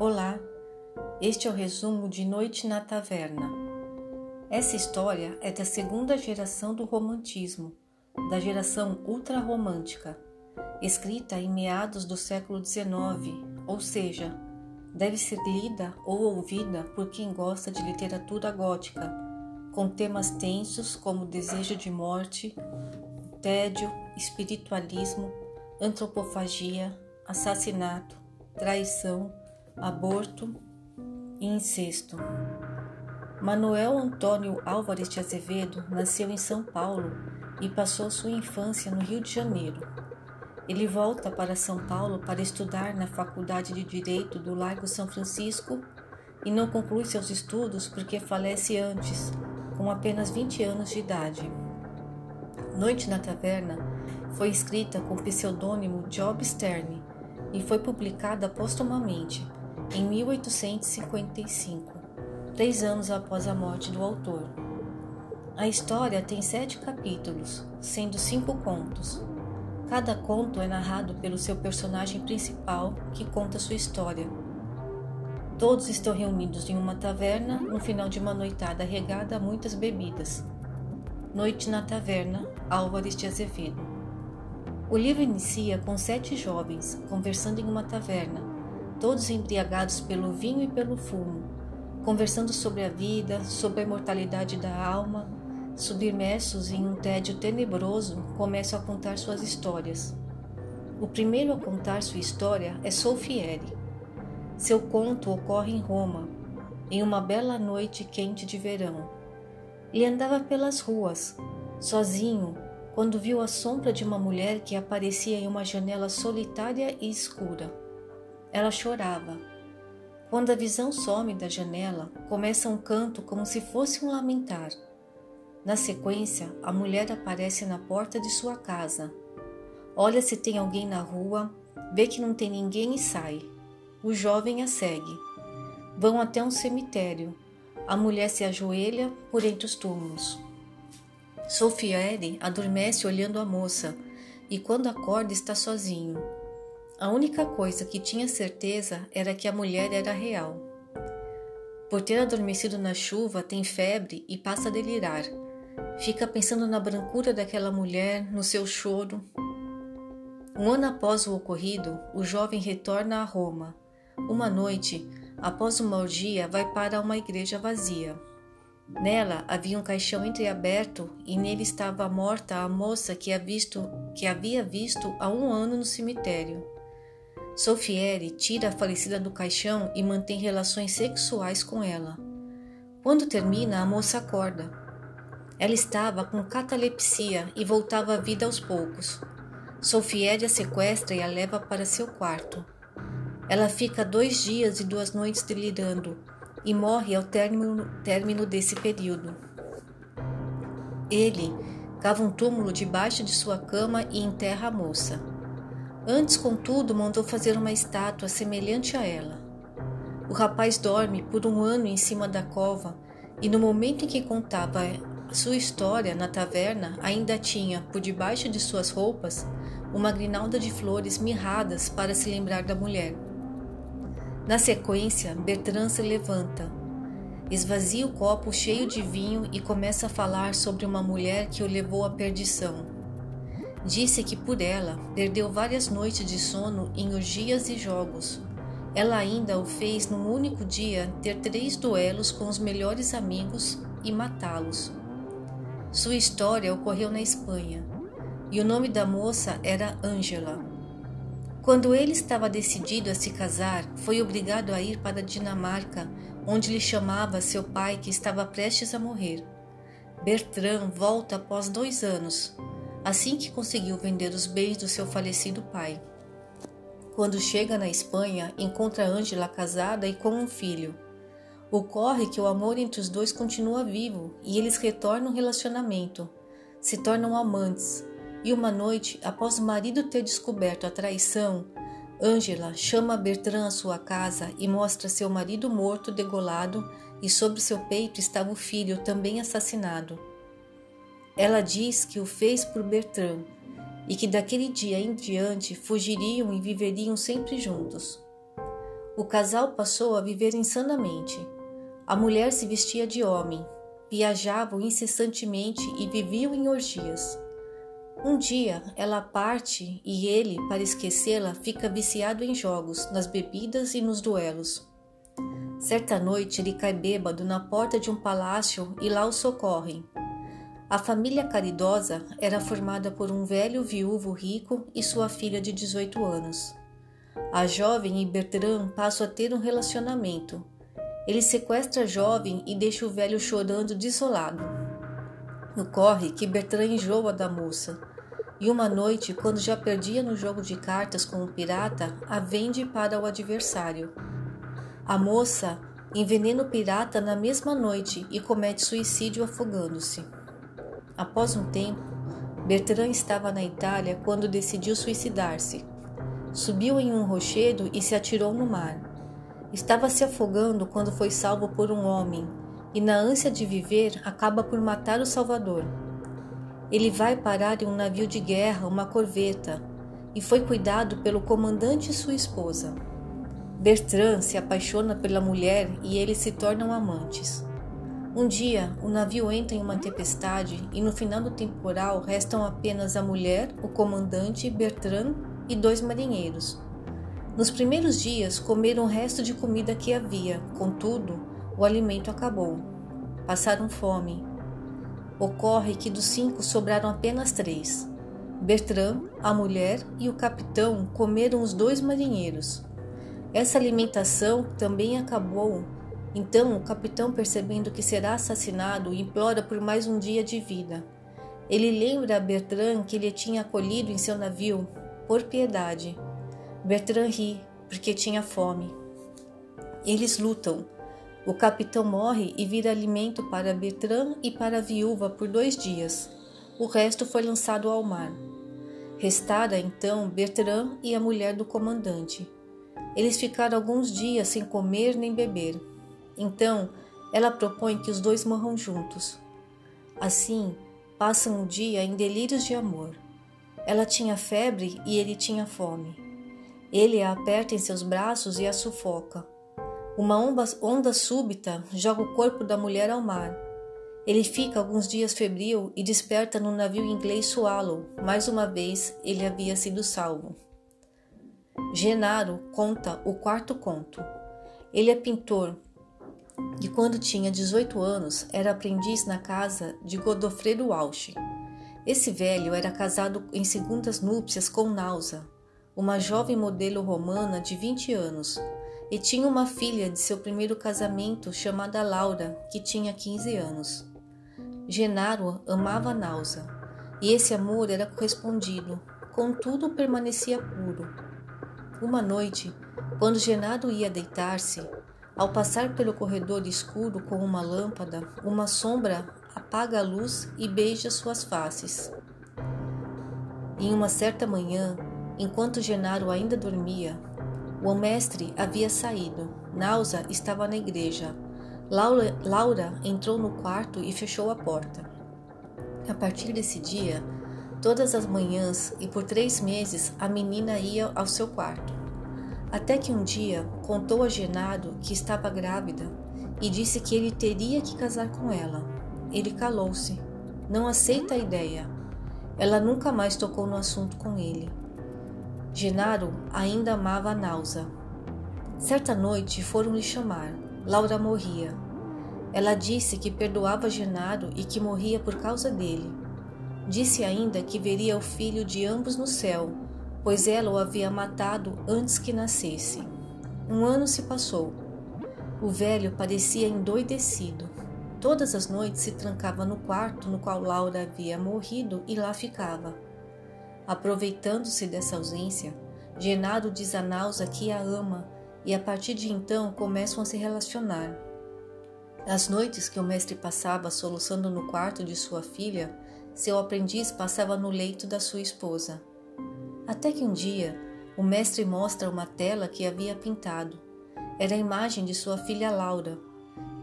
Olá, este é o resumo de Noite na Taverna. Essa história é da segunda geração do romantismo, da geração ultrarromântica, escrita em meados do século XIX, ou seja, deve ser lida ou ouvida por quem gosta de literatura gótica, com temas tensos como desejo de morte, tédio, espiritualismo, antropofagia, assassinato, traição, aborto e incesto. Manuel Antônio Álvares de Azevedo nasceu em São Paulo e passou sua infância no Rio de Janeiro. Ele volta para São Paulo para estudar na Faculdade de Direito do Largo São Francisco e não conclui seus estudos porque falece antes, com apenas 20 anos de idade. Noite na Taverna foi escrita com o pseudônimo Job Stern e foi publicada postumamente em 1855, três anos após a morte do autor. A história tem sete capítulos, sendo cinco contos. Cada conto é narrado pelo seu personagem principal, que conta sua história. Todos estão reunidos em uma taverna no final de uma noitada regada a muitas bebidas. Noite na Taverna, Álvares de Azevedo. O livro inicia com sete jovens conversando em uma taverna todos embriagados pelo vinho e pelo fumo, conversando sobre a vida, sobre a imortalidade da alma, submersos em um tédio tenebroso, começam a contar suas histórias. O primeiro a contar sua história é Solfieri. Seu conto ocorre em Roma, em uma bela noite quente de verão. Ele andava pelas ruas, sozinho, quando viu a sombra de uma mulher que aparecia em uma janela solitária e escura. Ela chorava. Quando a visão some da janela, começa um canto como se fosse um lamentar. Na sequência, a mulher aparece na porta de sua casa. Olha se tem alguém na rua, vê que não tem ninguém e sai. O jovem a segue. Vão até um cemitério. A mulher se ajoelha por entre os túmulos. Sofiere adormece olhando a moça e quando acorda está sozinho. A única coisa que tinha certeza era que a mulher era real. Por ter adormecido na chuva, tem febre e passa a delirar. Fica pensando na brancura daquela mulher, no seu choro. Um ano após o ocorrido, o jovem retorna a Roma. Uma noite, após uma orgia, vai para uma igreja vazia. Nela havia um caixão entreaberto e nele estava morta a moça que, visto, que havia visto há um ano no cemitério. Sofieri tira a falecida do caixão e mantém relações sexuais com ela. Quando termina, a moça acorda. Ela estava com catalepsia e voltava à vida aos poucos. Sofieri a sequestra e a leva para seu quarto. Ela fica dois dias e duas noites delirando e morre ao término, término desse período. Ele cava um túmulo debaixo de sua cama e enterra a moça. Antes, contudo, mandou fazer uma estátua semelhante a ela. O rapaz dorme por um ano em cima da cova e, no momento em que contava sua história na taverna, ainda tinha, por debaixo de suas roupas, uma grinalda de flores mirradas para se lembrar da mulher. Na sequência, Bertrand se levanta, esvazia o copo cheio de vinho e começa a falar sobre uma mulher que o levou à perdição. Disse que por ela perdeu várias noites de sono em orgias e jogos. Ela ainda o fez num único dia ter três duelos com os melhores amigos e matá-los. Sua história ocorreu na Espanha e o nome da moça era Angela. Quando ele estava decidido a se casar, foi obrigado a ir para a Dinamarca, onde lhe chamava seu pai que estava prestes a morrer. Bertrand volta após dois anos, assim que conseguiu vender os bens do seu falecido pai. Quando chega na Espanha, encontra Ângela casada e com um filho. Ocorre que o amor entre os dois continua vivo e eles retornam ao relacionamento, se tornam amantes. E uma noite, após o marido ter descoberto a traição, Ângela chama Bertrand à sua casa e mostra seu marido morto, degolado, e sobre seu peito estava o filho, também assassinado. Ela diz que o fez por Bertrand e que daquele dia em diante fugiriam e viveriam sempre juntos. O casal passou a viver insanamente. A mulher se vestia de homem, viajavam incessantemente e viviam em orgias. Um dia ela parte e ele, para esquecê-la, fica viciado em jogos, nas bebidas e nos duelos. Certa noite ele cai bêbado na porta de um palácio e lá o socorrem. A família caridosa era formada por um velho viúvo rico e sua filha de 18 anos. A jovem e Bertrand passam a ter um relacionamento. Ele sequestra a jovem e deixa o velho chorando desolado. Ocorre que Bertrand enjoa da moça e uma noite, quando já perdia no jogo de cartas com o pirata, a vende para o adversário. A moça envenena o pirata na mesma noite e comete suicídio afogando-se. Após um tempo, Bertrand estava na Itália quando decidiu suicidar-se. Subiu em um rochedo e se atirou no mar. Estava se afogando quando foi salvo por um homem, e na ânsia de viver acaba por matar o Salvador. Ele vai parar em um navio de guerra, uma corveta, e foi cuidado pelo comandante e sua esposa. Bertrand se apaixona pela mulher e eles se tornam amantes. Um dia, o navio entra em uma tempestade e no final do temporal restam apenas a mulher, o comandante Bertrand e dois marinheiros. Nos primeiros dias, comeram o resto de comida que havia, contudo, o alimento acabou. Passaram fome. Ocorre que dos cinco sobraram apenas três. Bertrand, a mulher e o capitão comeram os dois marinheiros. Essa alimentação também acabou então o capitão, percebendo que será assassinado, implora por mais um dia de vida. Ele lembra a Bertrand que ele tinha acolhido em seu navio, por piedade. Bertrand ri, porque tinha fome. Eles lutam. O capitão morre e vira alimento para Bertrand e para a viúva por dois dias. O resto foi lançado ao mar. Restara então Bertrand e a mulher do comandante. Eles ficaram alguns dias sem comer nem beber. Então, ela propõe que os dois morram juntos. Assim, passam o dia em delírios de amor. Ela tinha febre e ele tinha fome. Ele a aperta em seus braços e a sufoca. Uma onda, onda súbita joga o corpo da mulher ao mar. Ele fica alguns dias febril e desperta no navio inglês Swallow. Mais uma vez, ele havia sido salvo. Genaro conta o quarto conto. Ele é pintor, e quando tinha 18 anos era aprendiz na casa de Godofredo Walsh. Esse velho era casado em segundas núpcias com Nausa, uma jovem modelo romana de 20 anos, e tinha uma filha de seu primeiro casamento chamada Laura, que tinha 15 anos. Genaro amava Nausa, e esse amor era correspondido, contudo permanecia puro. Uma noite, quando Genaro ia deitar-se, ao passar pelo corredor escuro com uma lâmpada, uma sombra apaga a luz e beija suas faces. Em uma certa manhã, enquanto Genaro ainda dormia, o mestre havia saído. Nausa estava na igreja. Laura, Laura entrou no quarto e fechou a porta. A partir desse dia, todas as manhãs e por três meses, a menina ia ao seu quarto. Até que um dia contou a Genaro que estava grávida e disse que ele teria que casar com ela. Ele calou-se, não aceita a ideia. Ela nunca mais tocou no assunto com ele. Genaro ainda amava a Nausa. Certa noite foram lhe chamar. Laura morria. Ela disse que perdoava Genaro e que morria por causa dele. Disse ainda que veria o filho de ambos no céu pois ela o havia matado antes que nascesse. Um ano se passou. O velho parecia endoidecido. Todas as noites se trancava no quarto no qual Laura havia morrido e lá ficava. Aproveitando-se dessa ausência, Genaro diz a Nausa que a ama e a partir de então começam a se relacionar. As noites que o mestre passava soluçando no quarto de sua filha, seu aprendiz passava no leito da sua esposa. Até que um dia o mestre mostra uma tela que havia pintado. Era a imagem de sua filha Laura.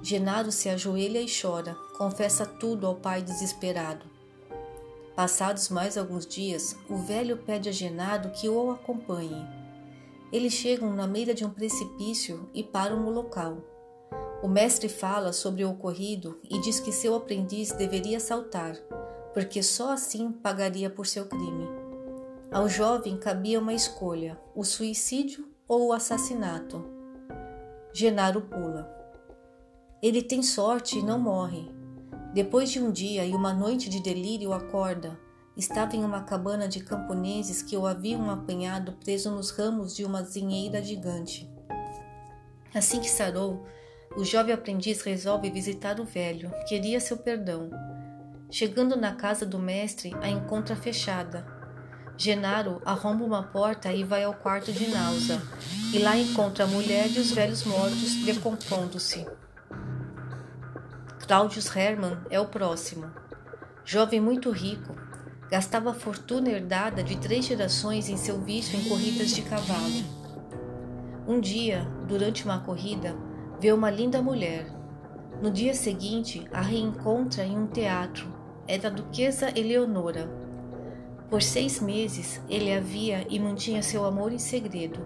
Genaro se ajoelha e chora, confessa tudo ao pai desesperado. Passados mais alguns dias, o velho pede a Genaro que o acompanhe. Eles chegam na beira de um precipício e param no local. O mestre fala sobre o ocorrido e diz que seu aprendiz deveria saltar, porque só assim pagaria por seu crime. Ao jovem cabia uma escolha: o suicídio ou o assassinato. Genaro pula. Ele tem sorte e não morre. Depois de um dia e uma noite de delírio, acorda. Estava em uma cabana de camponeses que o haviam apanhado preso nos ramos de uma zinheira gigante. Assim que sarou, o jovem aprendiz resolve visitar o velho, queria seu perdão. Chegando na casa do mestre, a encontra fechada. Genaro arromba uma porta e vai ao quarto de Nausa, e lá encontra a mulher e os velhos mortos decompondo-se. Claudius Hermann é o próximo. Jovem muito rico, gastava a fortuna herdada de três gerações em seu vício em corridas de cavalo. Um dia, durante uma corrida, vê uma linda mulher. No dia seguinte, a reencontra em um teatro. Era a duquesa Eleonora. Por seis meses, ele a via e mantinha seu amor em segredo.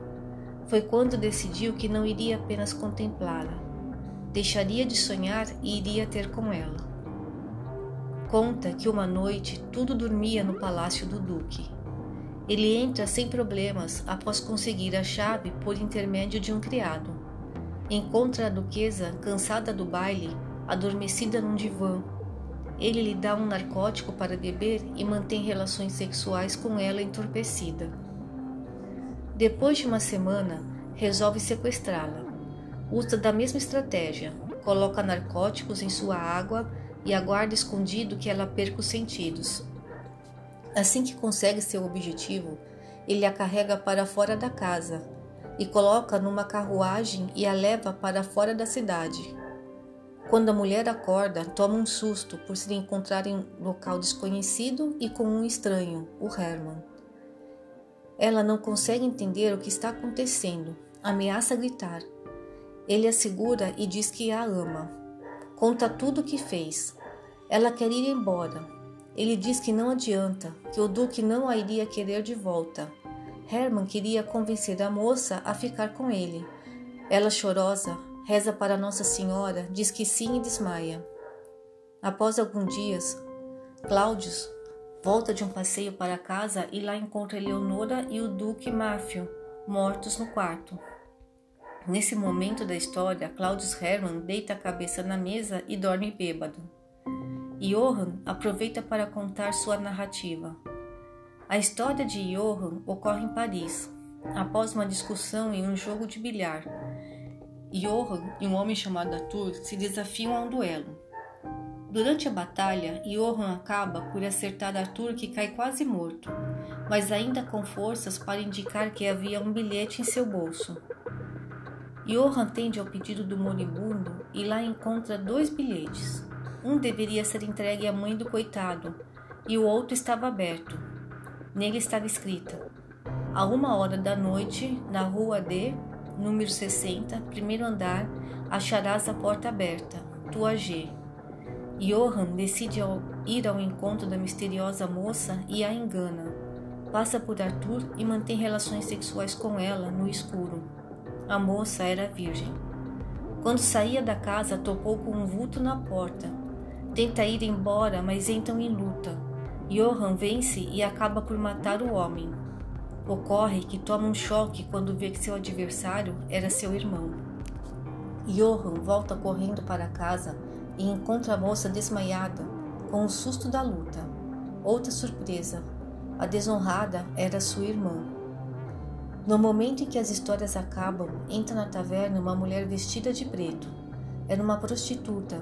Foi quando decidiu que não iria apenas contemplá-la deixaria de sonhar e iria ter com ela. Conta que uma noite tudo dormia no palácio do Duque. Ele entra sem problemas após conseguir a chave por intermédio de um criado. Encontra a duquesa cansada do baile, adormecida num divã. Ele lhe dá um narcótico para beber e mantém relações sexuais com ela entorpecida. Depois de uma semana, resolve sequestrá-la usa da mesma estratégia, coloca narcóticos em sua água e aguarda escondido que ela perca os sentidos. Assim que consegue seu objetivo, ele a carrega para fora da casa e coloca numa carruagem e a leva para fora da cidade. Quando a mulher acorda, toma um susto por se encontrar em um local desconhecido e com um estranho, o Herman. Ela não consegue entender o que está acontecendo, ameaça gritar, ele a segura e diz que a ama. Conta tudo o que fez. Ela quer ir embora. Ele diz que não adianta, que o Duque não a iria querer de volta. Herman queria convencer a moça a ficar com ele. Ela, chorosa, reza para Nossa Senhora, diz que sim e desmaia. Após alguns dias, Cláudios volta de um passeio para casa e lá encontra Eleonora e o Duque Máfio mortos no quarto. Nesse momento da história, Claudius Hermann deita a cabeça na mesa e dorme bêbado. Johann aproveita para contar sua narrativa. A história de Johann ocorre em Paris, após uma discussão em um jogo de bilhar. Johann e um homem chamado Arthur se desafiam a um duelo. Durante a batalha, Johann acaba por acertar Arthur que cai quase morto, mas ainda com forças para indicar que havia um bilhete em seu bolso. Johan atende ao pedido do moribundo e lá encontra dois bilhetes. Um deveria ser entregue à mãe do coitado e o outro estava aberto. Nele estava escrita: A uma hora da noite, na rua D, número 60, primeiro andar, acharás a porta aberta, tua G. Johan decide ir ao encontro da misteriosa moça e a engana. Passa por Arthur e mantém relações sexuais com ela no escuro. A moça era virgem. Quando saía da casa, topou com um vulto na porta. Tenta ir embora, mas entram em luta. Johan vence e acaba por matar o homem. Ocorre que toma um choque quando vê que seu adversário era seu irmão. Johan volta correndo para casa e encontra a moça desmaiada, com o susto da luta. Outra surpresa: a desonrada era sua irmã. No momento em que as histórias acabam, entra na taverna uma mulher vestida de preto. Era uma prostituta.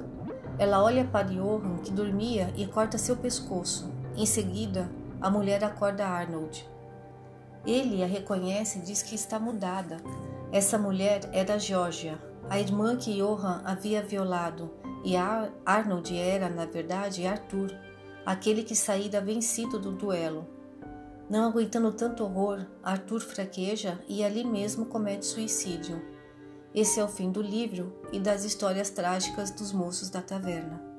Ela olha para Johan, que dormia, e corta seu pescoço. Em seguida, a mulher acorda Arnold. Ele a reconhece e diz que está mudada. Essa mulher era Georgia, a irmã que Johan havia violado, e Arnold era, na verdade, Arthur, aquele que saíra vencido do duelo. Não aguentando tanto horror, Arthur fraqueja e ali mesmo comete suicídio. Esse é o fim do livro e das histórias trágicas dos moços da taverna.